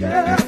Yeah.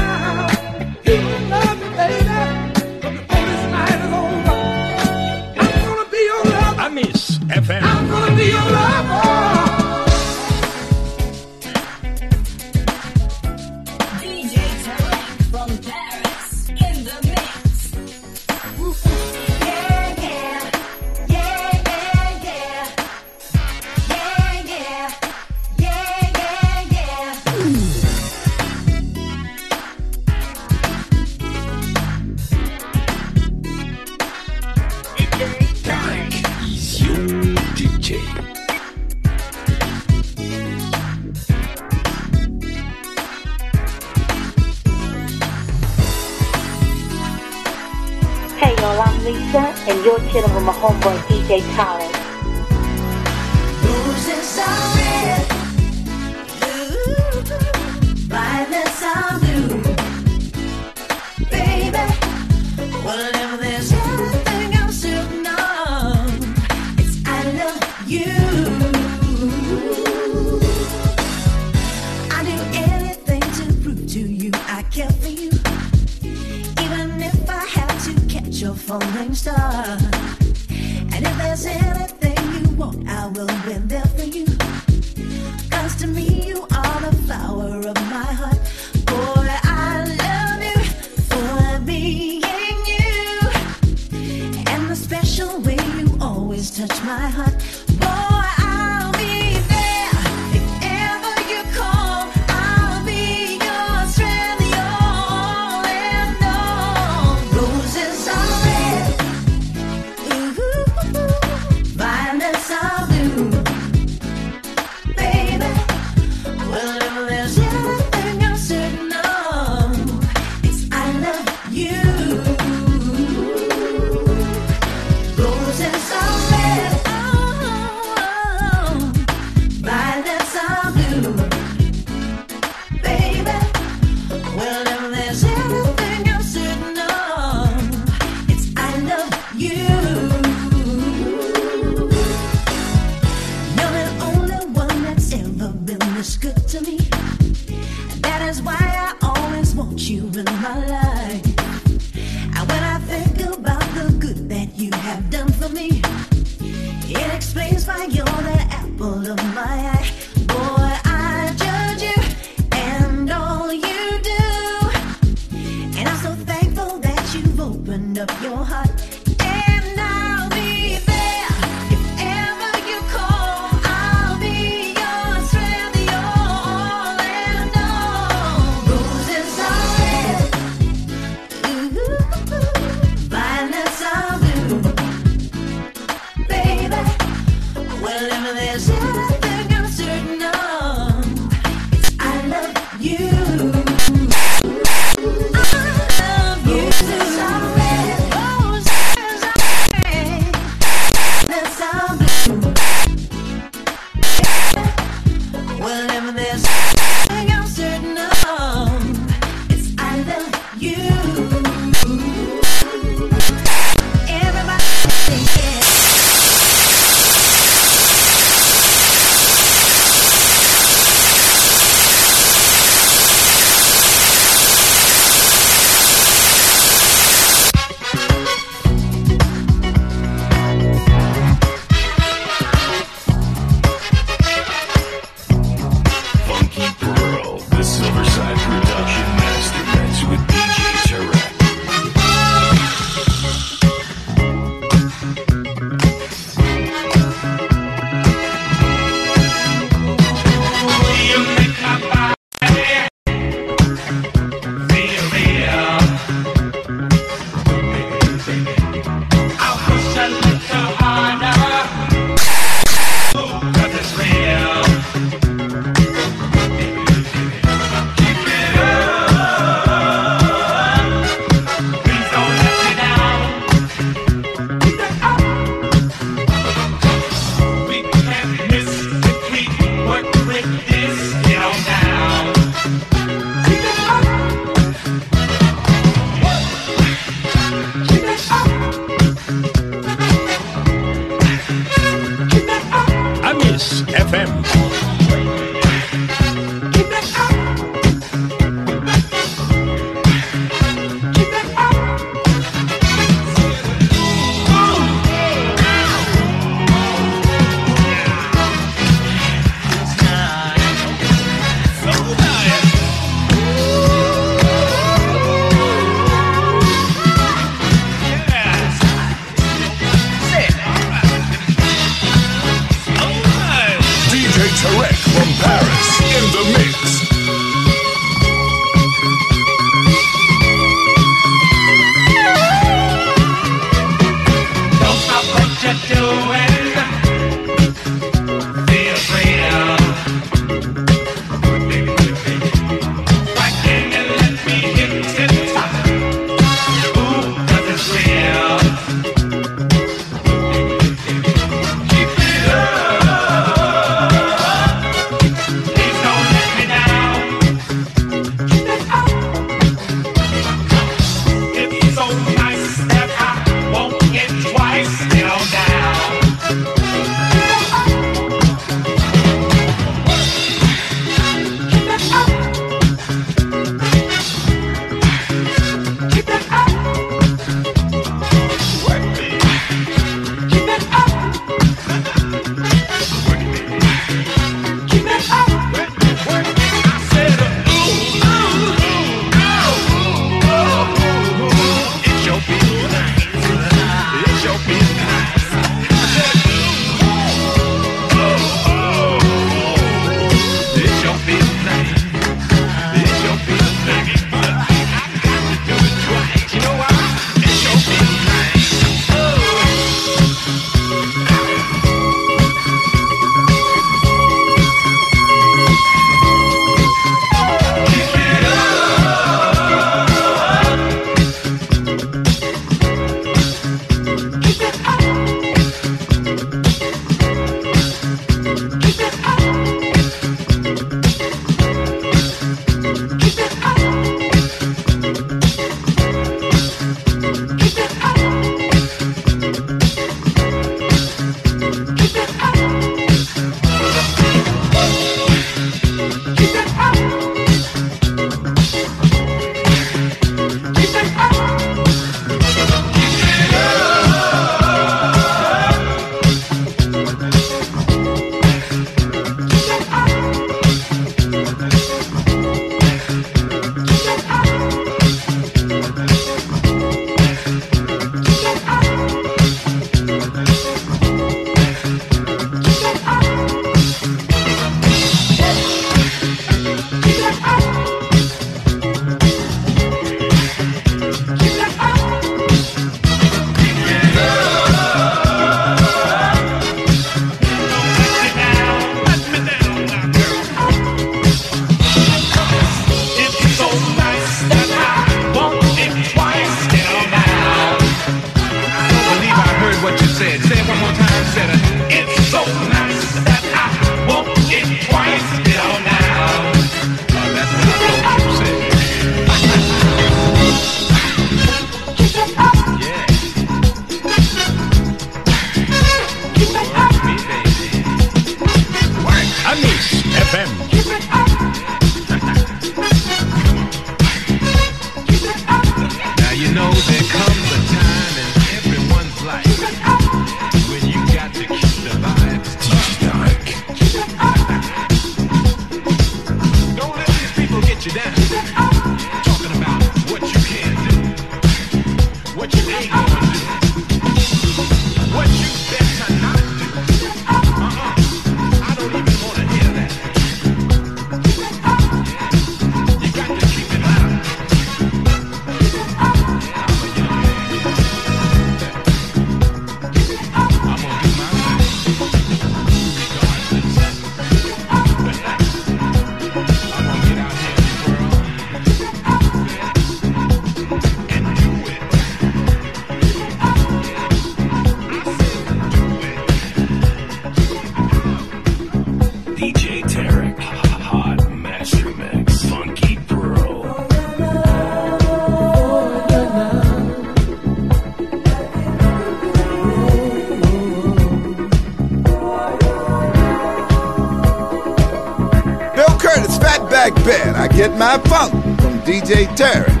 DJ Terry.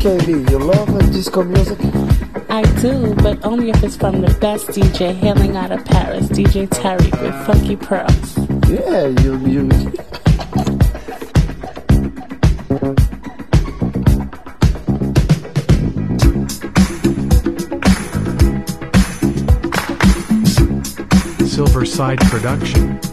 KB, you love disco music? I do, but only if it's from the best DJ hailing out of Paris, DJ Terry with Funky Pearls. Yeah, you you. Silverside Production.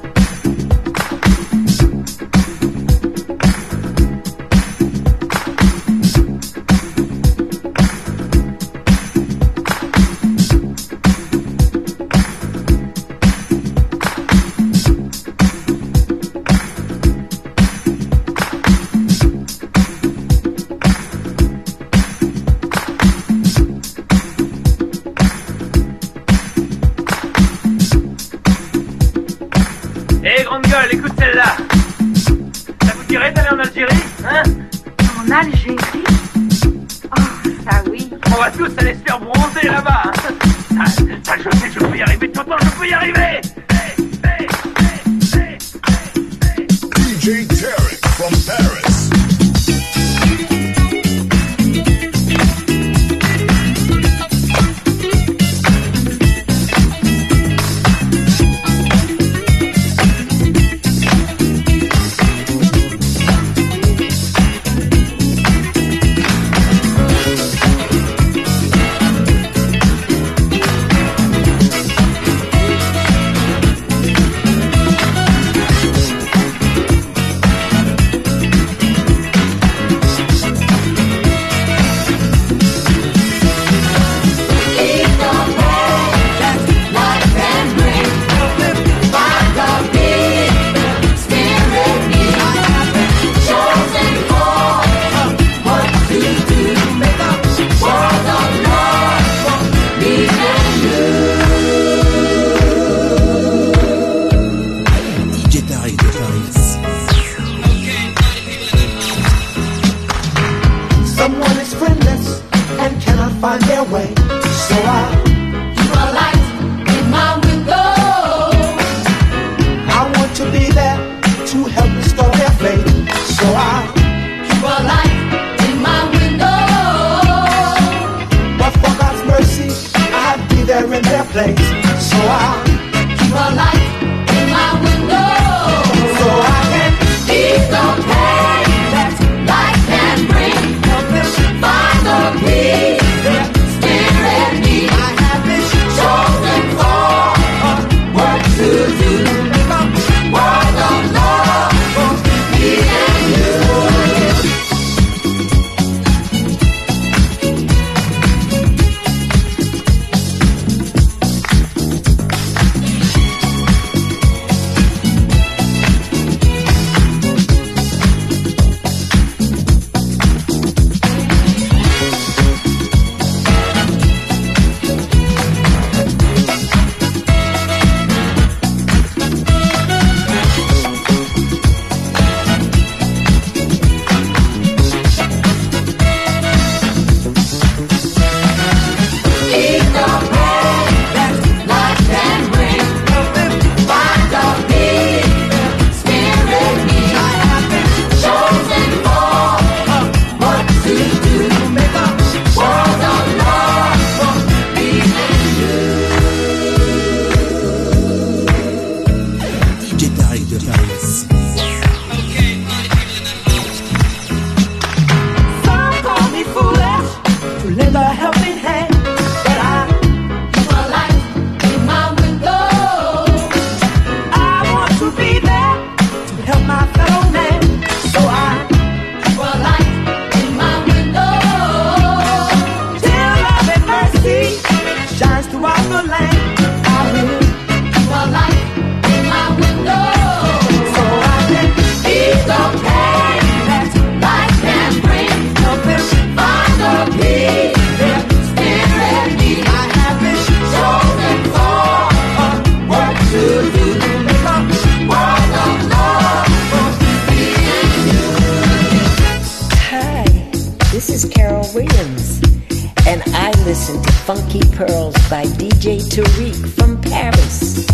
DJ Tariq from Paris.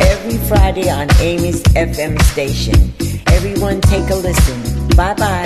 Every Friday on Amy's FM station. Everyone take a listen. Bye bye.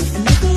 and look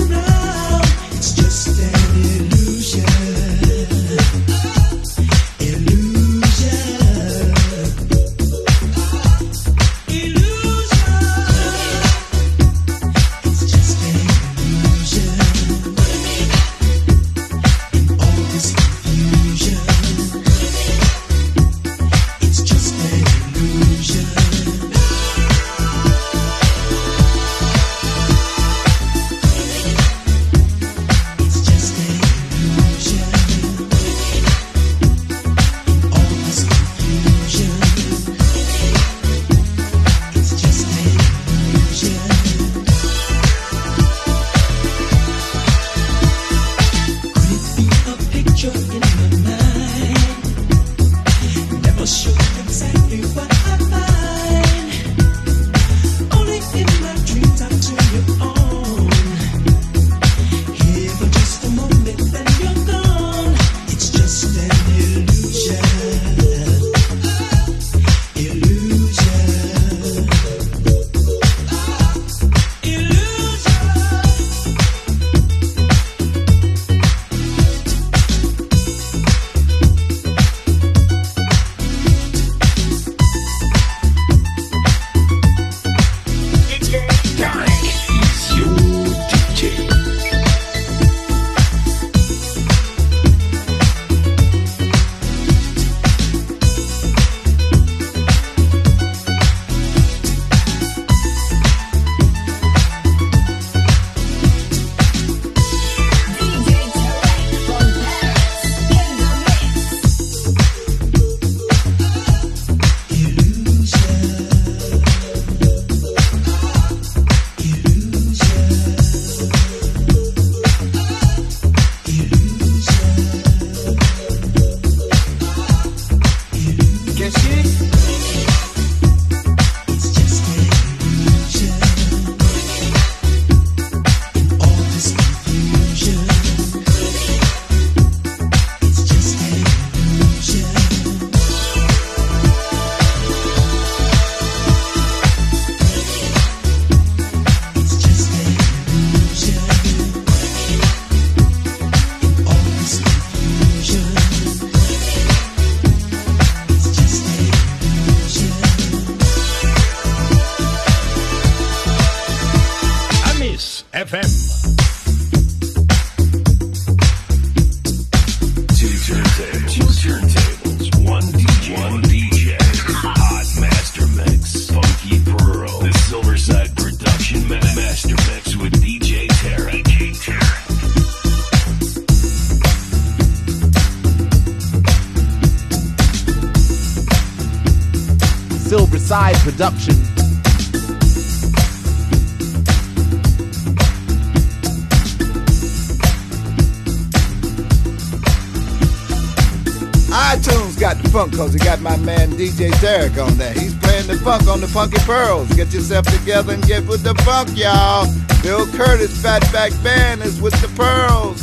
Funky Pearls. Get yourself together and get with the funk, y'all. Bill Curtis Fatback Band is with the Pearls.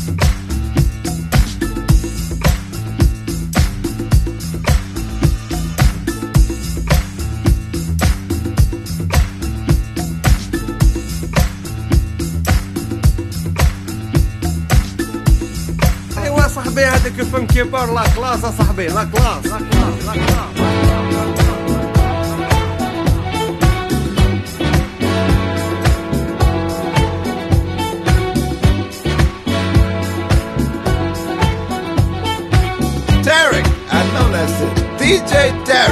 صاحبي هذاك الفنكيبر لا كلاس صاحبي لا كلاس لا كلاس لا كلاس right there.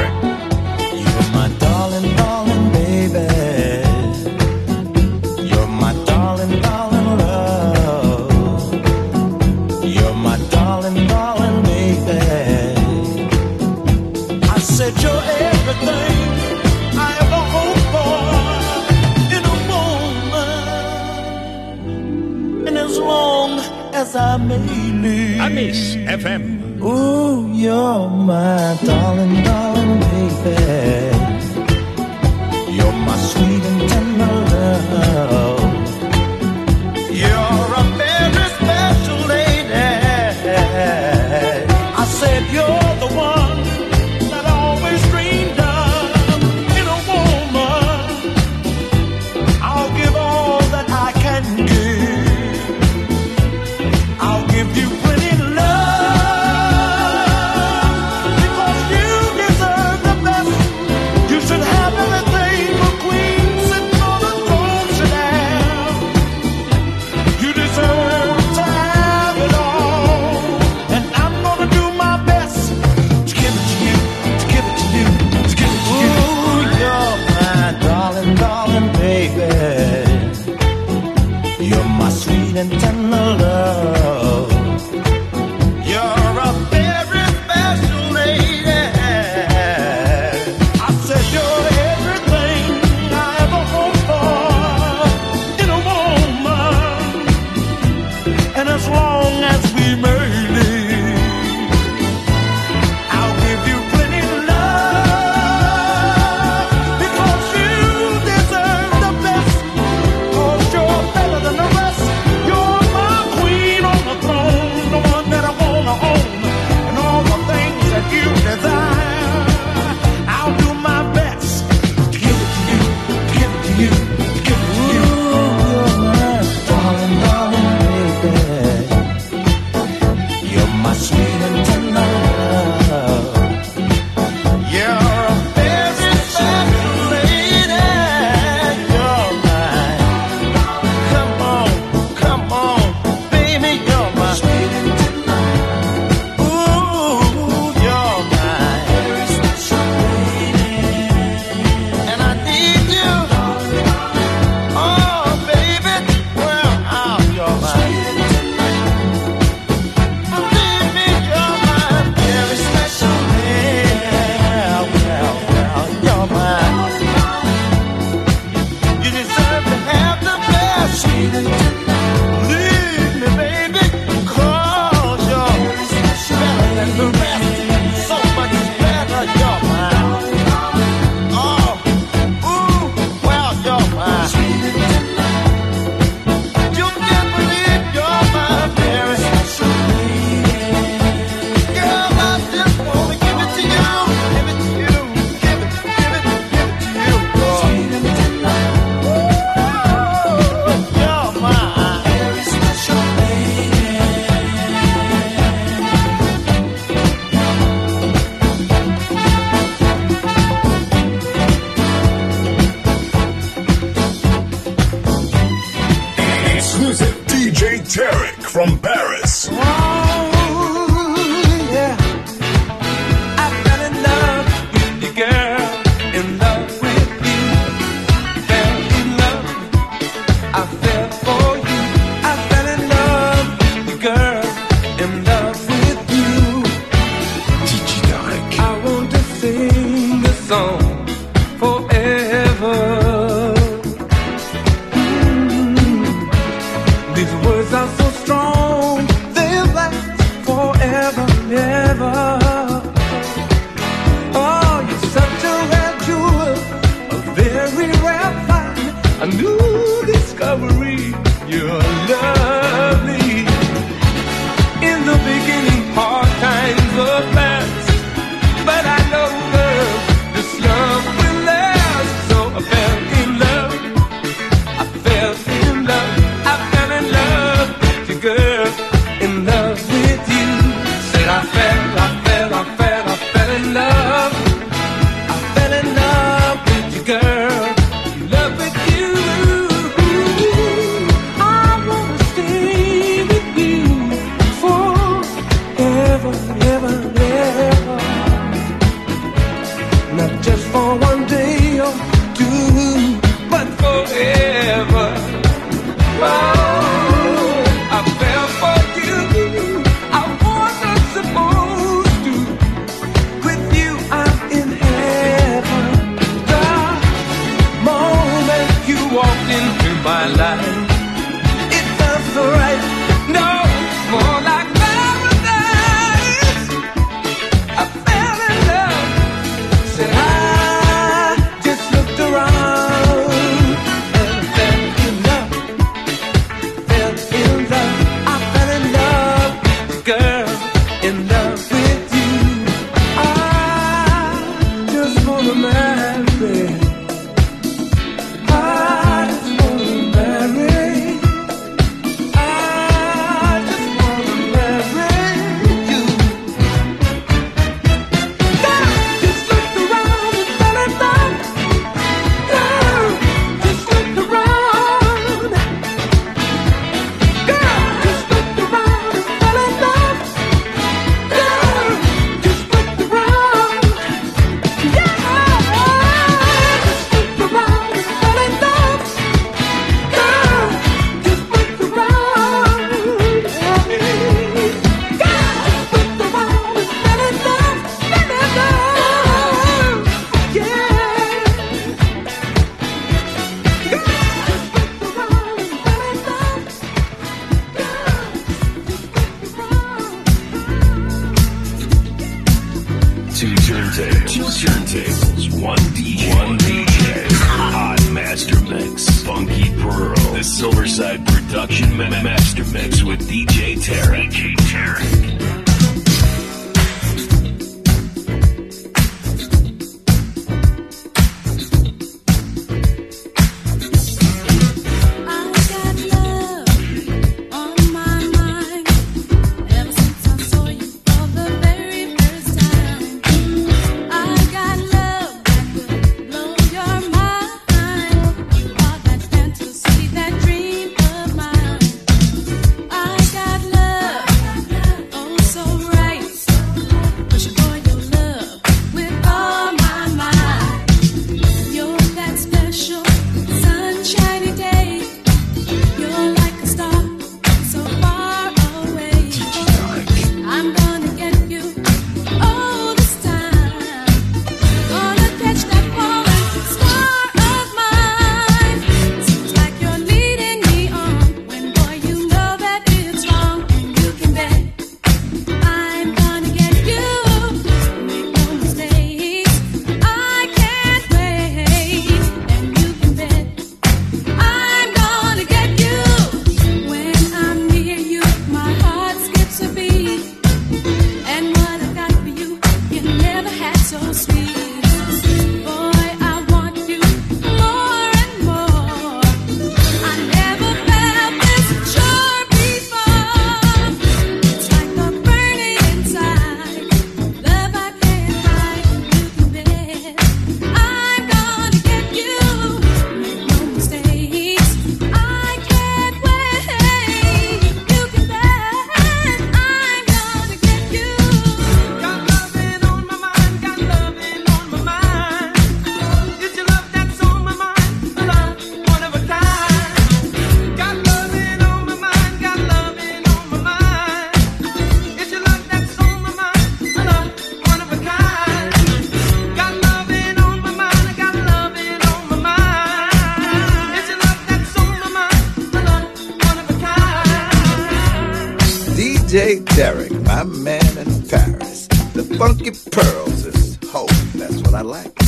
Derek, my man in Paris. The Funky Pearls is hope. That's what I like.